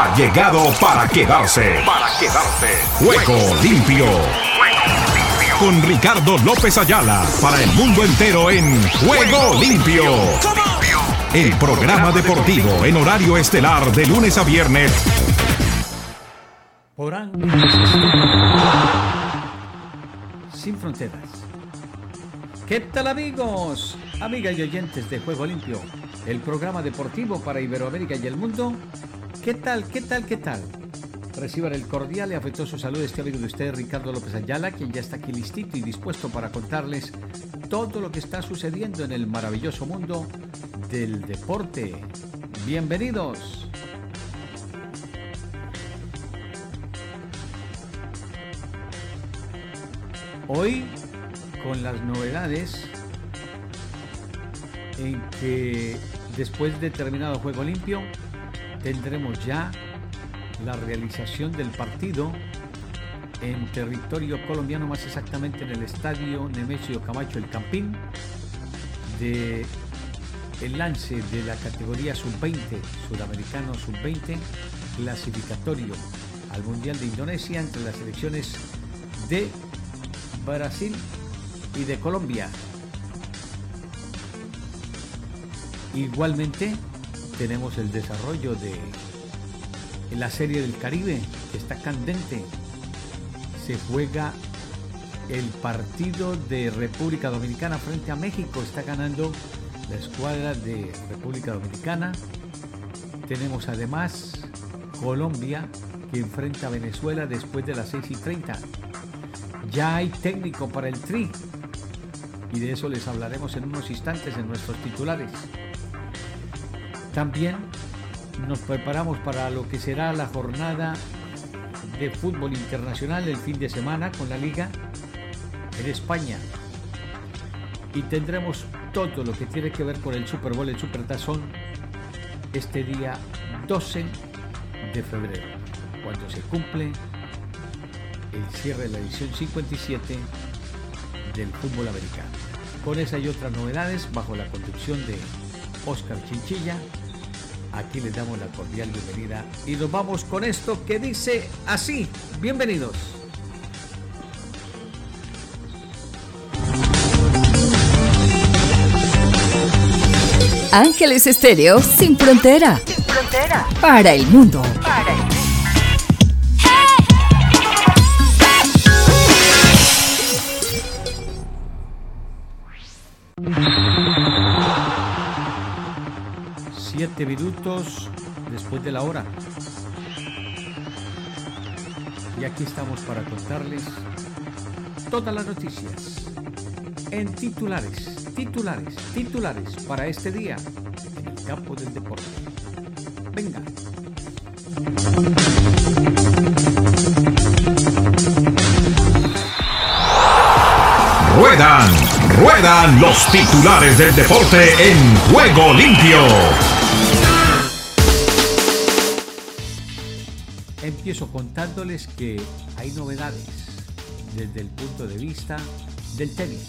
ha llegado para quedarse. Para quedarse. Juego limpio. Con Ricardo López Ayala para el mundo entero en Juego limpio. El programa deportivo en horario estelar de lunes a viernes. Sin fronteras. ¿Qué tal amigos? Amigas y oyentes de Juego Limpio, el programa deportivo para Iberoamérica y el mundo. ¿Qué tal? ¿Qué tal? ¿Qué tal? Reciban el cordial y afectuoso saludo de este amigo de ustedes, Ricardo López Ayala, quien ya está aquí listito y dispuesto para contarles todo lo que está sucediendo en el maravilloso mundo del deporte. Bienvenidos. Hoy, con las novedades en que después de terminado juego limpio, tendremos ya la realización del partido en territorio colombiano, más exactamente en el estadio Nemesio Camacho El Campín, de el lance de la categoría sub-20, sudamericano sub-20, clasificatorio al Mundial de Indonesia entre las selecciones de Brasil y de Colombia. Igualmente tenemos el desarrollo de la serie del Caribe, que está candente. Se juega el partido de República Dominicana frente a México. Está ganando la escuadra de República Dominicana. Tenemos además Colombia que enfrenta a Venezuela después de las 6 y 30. Ya hay técnico para el Tri y de eso les hablaremos en unos instantes en nuestros titulares. También nos preparamos para lo que será la jornada de fútbol internacional el fin de semana con la liga en España. Y tendremos todo lo que tiene que ver con el Super Bowl, el Super Tazón, este día 12 de febrero, cuando se cumple el cierre de la edición 57 del fútbol americano. Con esa y otras novedades, bajo la conducción de Oscar Chinchilla, aquí les damos la cordial bienvenida y nos vamos con esto que dice así. Bienvenidos. Ángeles Estéreo sin frontera. Sin frontera. Para el mundo. Para el mundo. Siete minutos después de la hora. Y aquí estamos para contarles todas las noticias en titulares titulares, titulares para este día en el campo del deporte. Venga. Ruedan, ruedan los titulares del deporte en juego limpio. Empiezo contándoles que hay novedades desde el punto de vista del tenis.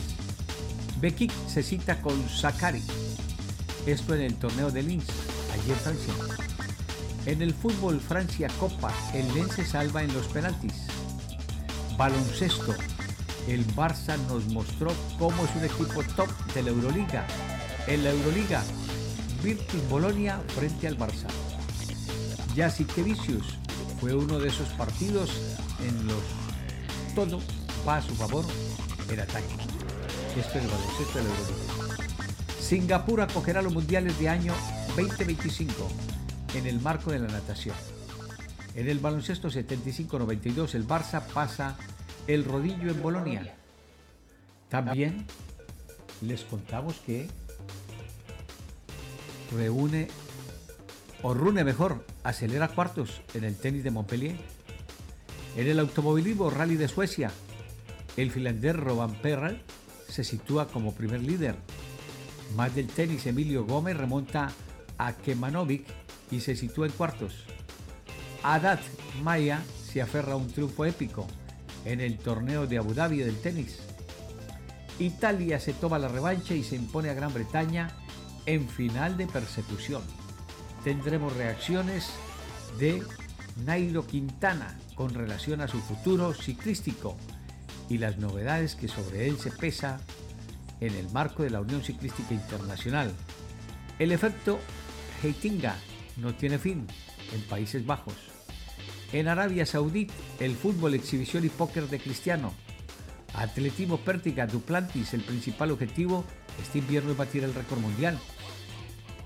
Bekik se cita con Sakari. Esto en el torneo de Linz, allí en Francia. En el fútbol Francia Copa, el Lens se salva en los penaltis. Baloncesto. El Barça nos mostró cómo es un equipo top de la Euroliga. En la Euroliga, Virtus Bolonia frente al Barça. Vicius fue uno de esos partidos en los todo va a su favor el ataque. Esto es el baloncesto de. Singapur acogerá los mundiales de año 2025 en el marco de la natación. En el baloncesto 75-92 el Barça pasa el rodillo en Bolonia. También les contamos que reúne o rune mejor, acelera cuartos en el tenis de Montpellier. En el automovilismo rally de Suecia, el finlandés Roban Perral se sitúa como primer líder. Más del tenis, Emilio Gómez remonta a Kemanovic y se sitúa en cuartos. Adat Maya se aferra a un triunfo épico en el torneo de Abu Dhabi del tenis. Italia se toma la revancha y se impone a Gran Bretaña en final de persecución. Tendremos reacciones de Nairo Quintana con relación a su futuro ciclístico y las novedades que sobre él se pesa en el marco de la Unión Ciclística Internacional. El efecto Heitinga no tiene fin en Países Bajos. En Arabia Saudí, el fútbol, exhibición y póker de Cristiano. Atletismo Pértiga Duplantis, el principal objetivo este invierno es batir el récord mundial.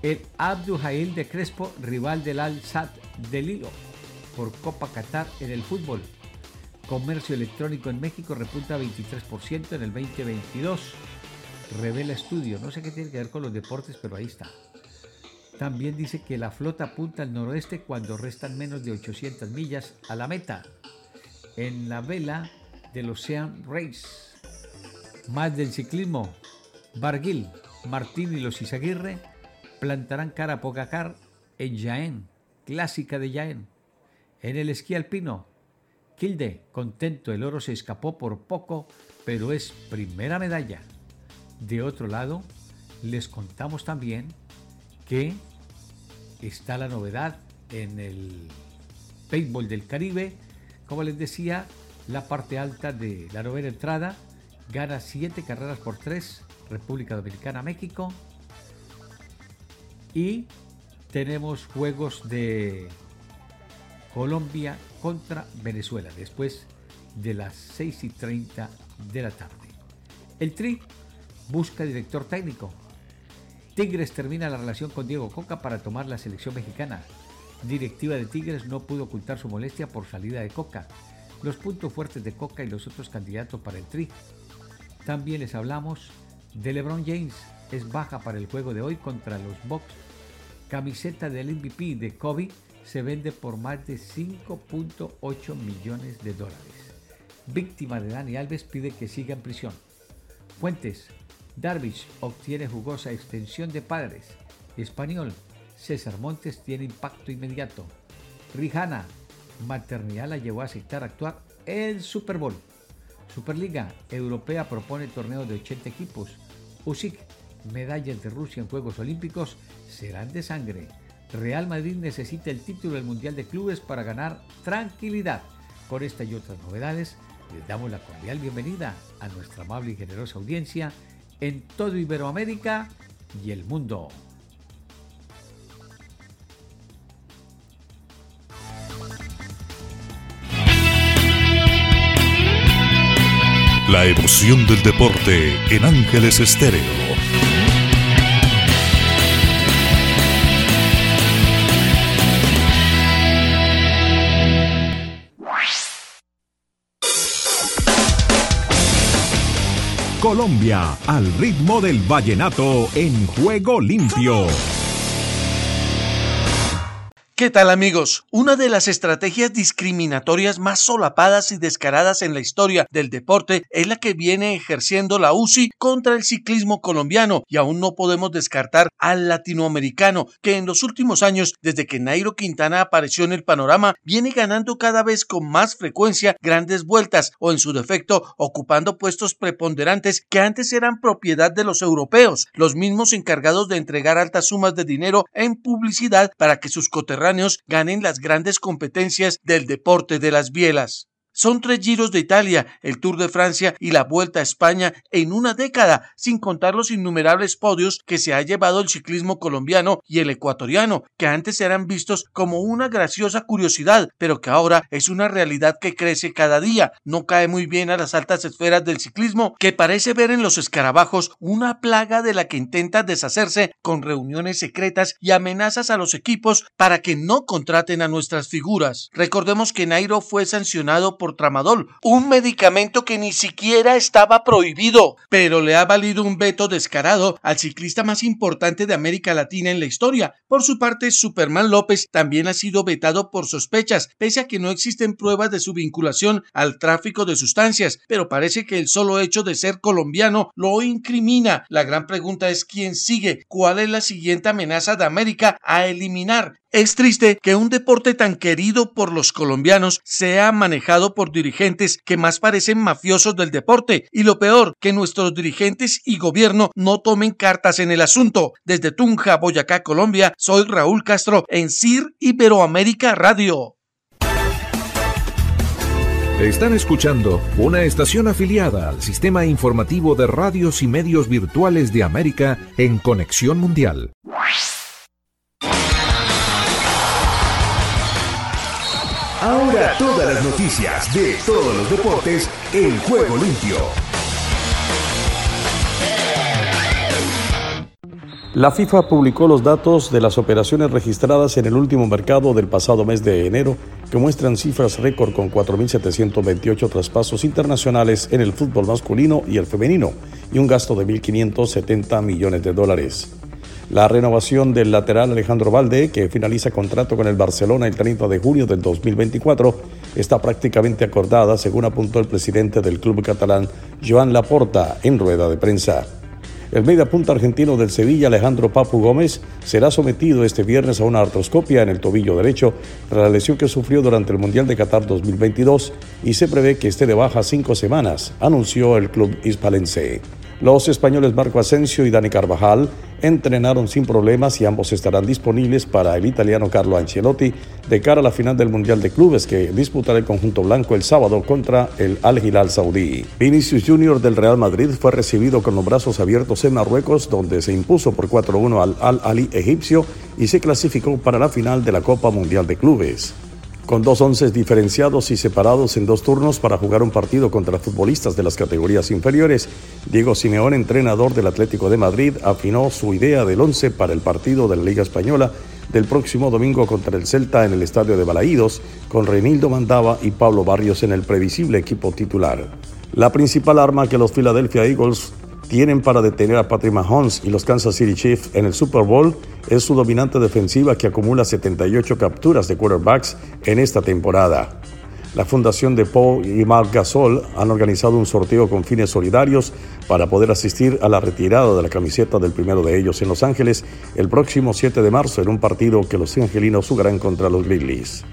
El Abdul Hail de Crespo, rival del Al-Sad de Lilo, por Copa Qatar en el fútbol. Comercio electrónico en México repunta 23% en el 2022. Revela estudio. No sé qué tiene que ver con los deportes, pero ahí está. También dice que la flota apunta al noroeste cuando restan menos de 800 millas a la meta. En la vela del Ocean Race. Más del ciclismo. Barguil, Martín y los Izaguirre plantarán cara a Pogacar en Jaén, clásica de Jaén. En el esquí alpino, Kilde, contento, el oro se escapó por poco, pero es primera medalla. De otro lado, les contamos también que está la novedad en el béisbol del Caribe. Como les decía, la parte alta de la novena entrada gana siete carreras por tres, República Dominicana, México. Y tenemos juegos de Colombia contra Venezuela después de las 6 y 30 de la tarde. El Tri busca director técnico. Tigres termina la relación con Diego Coca para tomar la selección mexicana. Directiva de Tigres no pudo ocultar su molestia por salida de Coca. Los puntos fuertes de Coca y los otros candidatos para el Tri. También les hablamos de LeBron James. Es baja para el juego de hoy contra los Bucks. Camiseta del MVP de Kobe se vende por más de 5.8 millones de dólares. Víctima de Dani Alves pide que siga en prisión. Fuentes. Darvish obtiene jugosa extensión de padres. Español. César Montes tiene impacto inmediato. Rihanna. Maternidad la llevó a aceptar actuar el Super Bowl. Superliga Europea propone torneo de 80 equipos. USIC. Medallas de Rusia en Juegos Olímpicos serán de sangre. Real Madrid necesita el título del Mundial de Clubes para ganar tranquilidad. Con esta y otras novedades, les damos la cordial bienvenida a nuestra amable y generosa audiencia en todo Iberoamérica y el mundo. La emoción del deporte en Ángeles Estéreo. Colombia al ritmo del vallenato en juego limpio. ¿Qué tal amigos? Una de las estrategias discriminatorias más solapadas y descaradas en la historia del deporte es la que viene ejerciendo la UCI contra el ciclismo colombiano y aún no podemos descartar al latinoamericano que en los últimos años, desde que Nairo Quintana apareció en el panorama, viene ganando cada vez con más frecuencia grandes vueltas o en su defecto ocupando puestos preponderantes que antes eran propiedad de los europeos, los mismos encargados de entregar altas sumas de dinero en publicidad para que sus coterráneos ganen las grandes competencias del deporte de las bielas. Son tres giros de Italia, el Tour de Francia y la Vuelta a España en una década, sin contar los innumerables podios que se ha llevado el ciclismo colombiano y el ecuatoriano, que antes eran vistos como una graciosa curiosidad, pero que ahora es una realidad que crece cada día. No cae muy bien a las altas esferas del ciclismo, que parece ver en los escarabajos una plaga de la que intenta deshacerse con reuniones secretas y amenazas a los equipos para que no contraten a nuestras figuras. Recordemos que Nairo fue sancionado tramadol, un medicamento que ni siquiera estaba prohibido, pero le ha valido un veto descarado al ciclista más importante de América Latina en la historia. Por su parte, Superman López también ha sido vetado por sospechas, pese a que no existen pruebas de su vinculación al tráfico de sustancias, pero parece que el solo hecho de ser colombiano lo incrimina. La gran pregunta es quién sigue, cuál es la siguiente amenaza de América a eliminar. Es triste que un deporte tan querido por los colombianos sea manejado por dirigentes que más parecen mafiosos del deporte y lo peor, que nuestros dirigentes y gobierno no tomen cartas en el asunto. Desde Tunja, Boyacá, Colombia, soy Raúl Castro en CIR Iberoamérica Radio. Están escuchando una estación afiliada al sistema informativo de radios y medios virtuales de América en Conexión Mundial. Ahora todas las noticias de todos los deportes en juego limpio. La FIFA publicó los datos de las operaciones registradas en el último mercado del pasado mes de enero, que muestran cifras récord con 4.728 traspasos internacionales en el fútbol masculino y el femenino, y un gasto de 1.570 millones de dólares. La renovación del lateral Alejandro Valde, que finaliza contrato con el Barcelona el 30 de junio del 2024, está prácticamente acordada, según apuntó el presidente del club catalán, Joan Laporta, en rueda de prensa. El mediapunta argentino del Sevilla, Alejandro Papu Gómez, será sometido este viernes a una artroscopia en el tobillo derecho tras la lesión que sufrió durante el Mundial de Qatar 2022 y se prevé que esté de baja cinco semanas, anunció el club hispalense. Los españoles Marco Asensio y Dani Carvajal entrenaron sin problemas y ambos estarán disponibles para el italiano Carlo Ancelotti de cara a la final del Mundial de Clubes que disputará el conjunto blanco el sábado contra el Al Hilal Saudí. Vinicius Junior del Real Madrid fue recibido con los brazos abiertos en Marruecos donde se impuso por 4-1 al Al Ali egipcio y se clasificó para la final de la Copa Mundial de Clubes con dos once diferenciados y separados en dos turnos para jugar un partido contra futbolistas de las categorías inferiores. Diego Simeón, entrenador del Atlético de Madrid, afinó su idea del once para el partido de la Liga Española del próximo domingo contra el Celta en el estadio de Balaídos, con Renildo Mandaba y Pablo Barrios en el previsible equipo titular. La principal arma que los Philadelphia Eagles tienen para detener a Patrick Mahomes y los Kansas City Chiefs en el Super Bowl es su dominante defensiva que acumula 78 capturas de quarterbacks en esta temporada. La Fundación de Paul y Mark Gasol han organizado un sorteo con fines solidarios para poder asistir a la retirada de la camiseta del primero de ellos en Los Ángeles el próximo 7 de marzo en un partido que los angelinos jugarán contra los Grizzlies.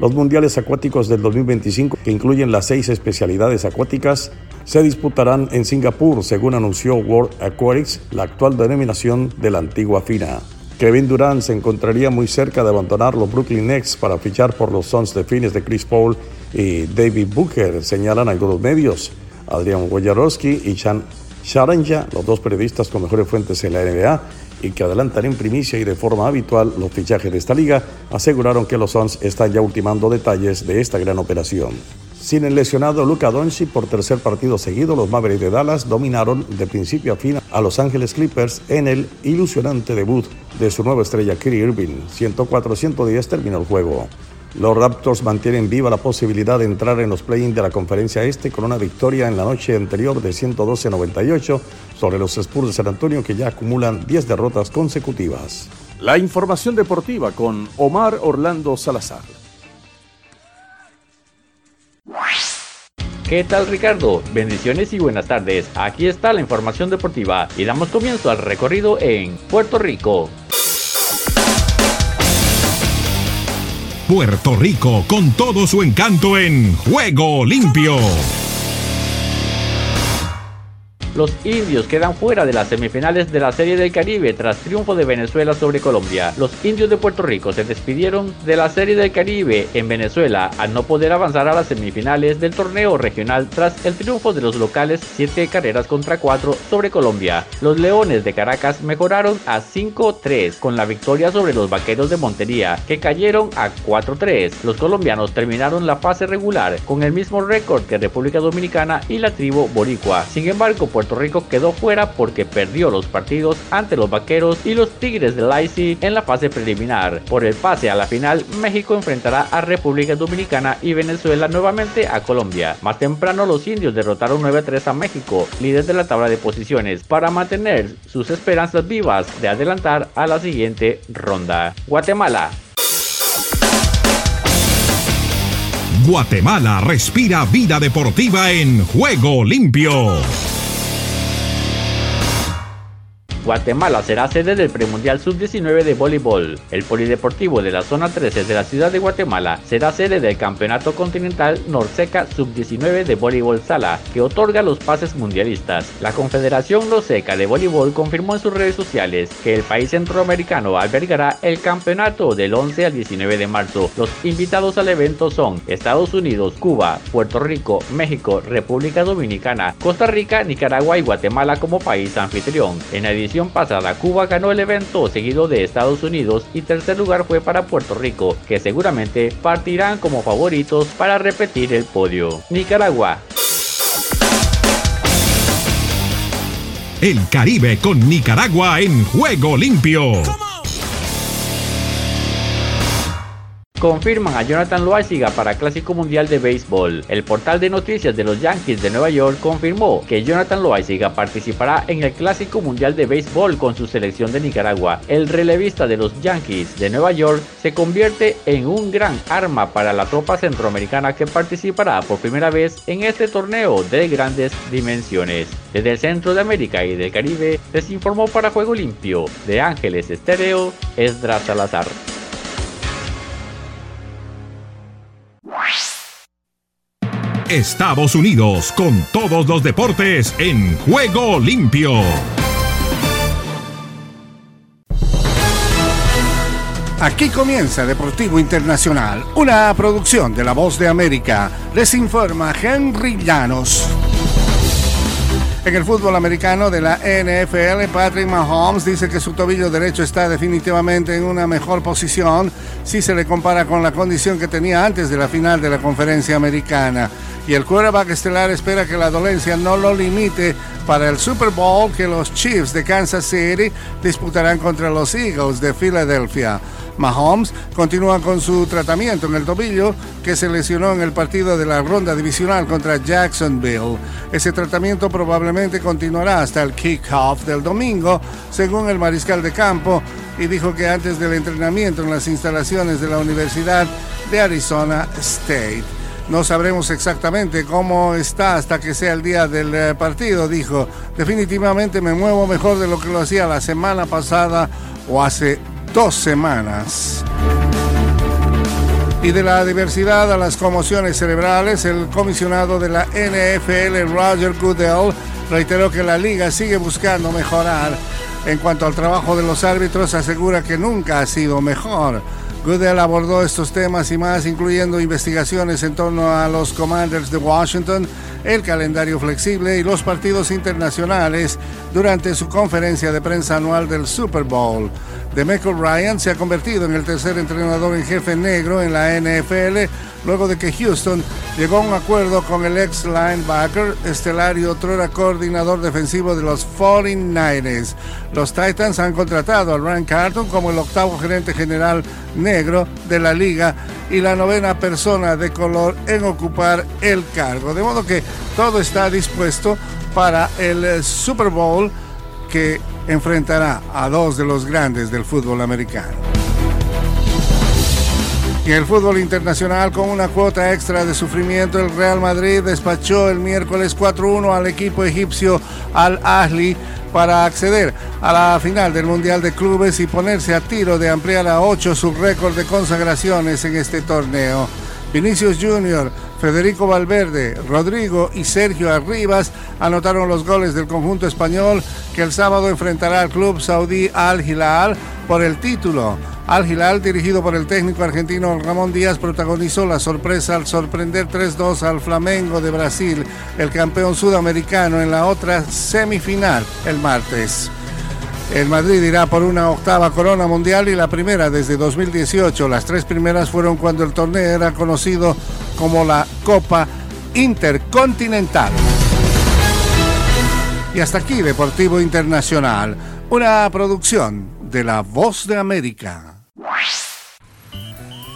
Los Mundiales Acuáticos del 2025, que incluyen las seis especialidades acuáticas, se disputarán en Singapur, según anunció World Aquatics, la actual denominación de la antigua FINA. Kevin Durant se encontraría muy cerca de abandonar los Brooklyn Nets para fichar por los Suns de fines de Chris Paul y David Booker, señalan algunos medios. Adrian Wojnarowski y Chan Sharanja, los dos periodistas con mejores fuentes en la NBA, y que adelantan en primicia y de forma habitual los fichajes de esta liga, aseguraron que los Suns están ya ultimando detalles de esta gran operación. Sin el lesionado Luca Doncic por tercer partido seguido, los Mavericks de Dallas dominaron de principio a fin a Los Ángeles Clippers en el ilusionante debut de su nueva estrella Kyrie Irving. 104-110 terminó el juego. Los Raptors mantienen viva la posibilidad de entrar en los play-in de la conferencia este con una victoria en la noche anterior de 112-98 sobre los Spurs de San Antonio que ya acumulan 10 derrotas consecutivas. La información deportiva con Omar Orlando Salazar. ¿Qué tal Ricardo? Bendiciones y buenas tardes. Aquí está la información deportiva y damos comienzo al recorrido en Puerto Rico. Puerto Rico con todo su encanto en Juego Limpio. Los indios quedan fuera de las semifinales de la Serie del Caribe tras triunfo de Venezuela sobre Colombia. Los indios de Puerto Rico se despidieron de la Serie del Caribe en Venezuela al no poder avanzar a las semifinales del torneo regional tras el triunfo de los locales 7 carreras contra 4 sobre Colombia. Los Leones de Caracas mejoraron a 5-3 con la victoria sobre los Vaqueros de Montería que cayeron a 4-3. Los colombianos terminaron la fase regular con el mismo récord que República Dominicana y la tribu Boricua. Sin embargo, Puerto Rico quedó fuera porque perdió los partidos ante los Vaqueros y los Tigres de Laisi en la fase preliminar. Por el pase a la final, México enfrentará a República Dominicana y Venezuela nuevamente a Colombia. Más temprano los indios derrotaron 9-3 a México, líder de la tabla de posiciones, para mantener sus esperanzas vivas de adelantar a la siguiente ronda. Guatemala Guatemala respira vida deportiva en juego limpio. Guatemala será sede del premundial sub-19 de voleibol. El polideportivo de la zona 13 de la ciudad de Guatemala será sede del campeonato continental Norseca sub-19 de voleibol sala, que otorga los pases mundialistas. La Confederación Norseca de Voleibol confirmó en sus redes sociales que el país centroamericano albergará el campeonato del 11 al 19 de marzo. Los invitados al evento son Estados Unidos, Cuba, Puerto Rico, México, República Dominicana, Costa Rica, Nicaragua y Guatemala como país anfitrión. En la edición pasada, Cuba ganó el evento seguido de Estados Unidos y tercer lugar fue para Puerto Rico, que seguramente partirán como favoritos para repetir el podio. Nicaragua. El Caribe con Nicaragua en juego limpio. Confirman a Jonathan Loaiziga para Clásico Mundial de Béisbol. El portal de noticias de los Yankees de Nueva York confirmó que Jonathan Loaiziga participará en el Clásico Mundial de Béisbol con su selección de Nicaragua. El relevista de los Yankees de Nueva York se convierte en un gran arma para la tropa centroamericana que participará por primera vez en este torneo de grandes dimensiones. Desde el centro de América y del Caribe les informó para Juego Limpio de Ángeles Estéreo Esdras Salazar. Estados Unidos con todos los deportes en juego limpio. Aquí comienza Deportivo Internacional, una producción de La Voz de América. Les informa Henry Llanos. En el fútbol americano de la NFL, Patrick Mahomes dice que su tobillo derecho está definitivamente en una mejor posición si se le compara con la condición que tenía antes de la final de la conferencia americana. Y el quarterback estelar espera que la dolencia no lo limite para el Super Bowl que los Chiefs de Kansas City disputarán contra los Eagles de Filadelfia. Mahomes continúa con su tratamiento en el tobillo que se lesionó en el partido de la ronda divisional contra Jacksonville. Ese tratamiento probablemente continuará hasta el kickoff del domingo, según el mariscal de campo, y dijo que antes del entrenamiento en las instalaciones de la Universidad de Arizona State. No sabremos exactamente cómo está hasta que sea el día del eh, partido, dijo. Definitivamente me muevo mejor de lo que lo hacía la semana pasada o hace dos semanas. Y de la diversidad a las conmociones cerebrales, el comisionado de la NFL, Roger Goodell, reiteró que la liga sigue buscando mejorar. En cuanto al trabajo de los árbitros, asegura que nunca ha sido mejor. Goodell abordó estos temas y más, incluyendo investigaciones en torno a los Commanders de Washington, el calendario flexible y los partidos internacionales durante su conferencia de prensa anual del Super Bowl. Demeco Ryan se ha convertido en el tercer entrenador en jefe negro en la NFL luego de que Houston llegó a un acuerdo con el ex linebacker estelar y otro era coordinador defensivo de los 49ers. Los Titans han contratado a Ryan Carton como el octavo gerente general negro de la liga y la novena persona de color en ocupar el cargo. De modo que todo está dispuesto para el Super Bowl que enfrentará a dos de los grandes del fútbol americano. Y el fútbol internacional con una cuota extra de sufrimiento, el Real Madrid despachó el miércoles 4-1 al equipo egipcio Al Ahly para acceder a la final del Mundial de Clubes y ponerse a tiro de ampliar a 8 su récord de consagraciones en este torneo. Vinicius Junior, Federico Valverde, Rodrigo y Sergio Arribas anotaron los goles del conjunto español que el sábado enfrentará al club saudí Al Hilal por el título. Al Hilal, dirigido por el técnico argentino Ramón Díaz, protagonizó la sorpresa al sorprender 3-2 al Flamengo de Brasil, el campeón sudamericano, en la otra semifinal el martes. El Madrid irá por una octava corona mundial y la primera desde 2018. Las tres primeras fueron cuando el torneo era conocido como la Copa Intercontinental. Y hasta aquí Deportivo Internacional, una producción de La Voz de América.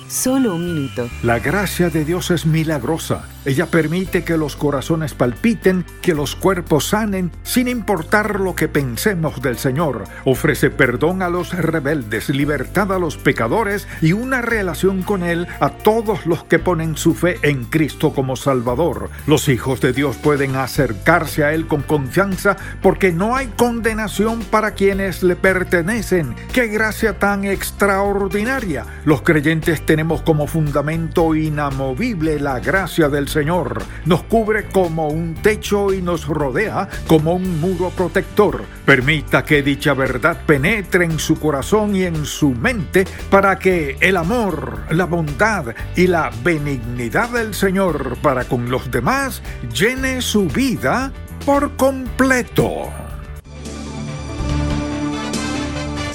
Solo un minuto. La gracia de Dios es milagrosa. Ella permite que los corazones palpiten, que los cuerpos sanen, sin importar lo que pensemos del Señor. Ofrece perdón a los rebeldes, libertad a los pecadores y una relación con Él a todos los que ponen su fe en Cristo como Salvador. Los hijos de Dios pueden acercarse a Él con confianza porque no hay condenación para quienes le pertenecen. ¡Qué gracia tan extraordinaria! Los creyentes tenemos como fundamento inamovible la gracia del Señor. Nos cubre como un techo y nos rodea como un muro protector. Permita que dicha verdad penetre en su corazón y en su mente para que el amor, la bondad y la benignidad del Señor para con los demás llene su vida por completo.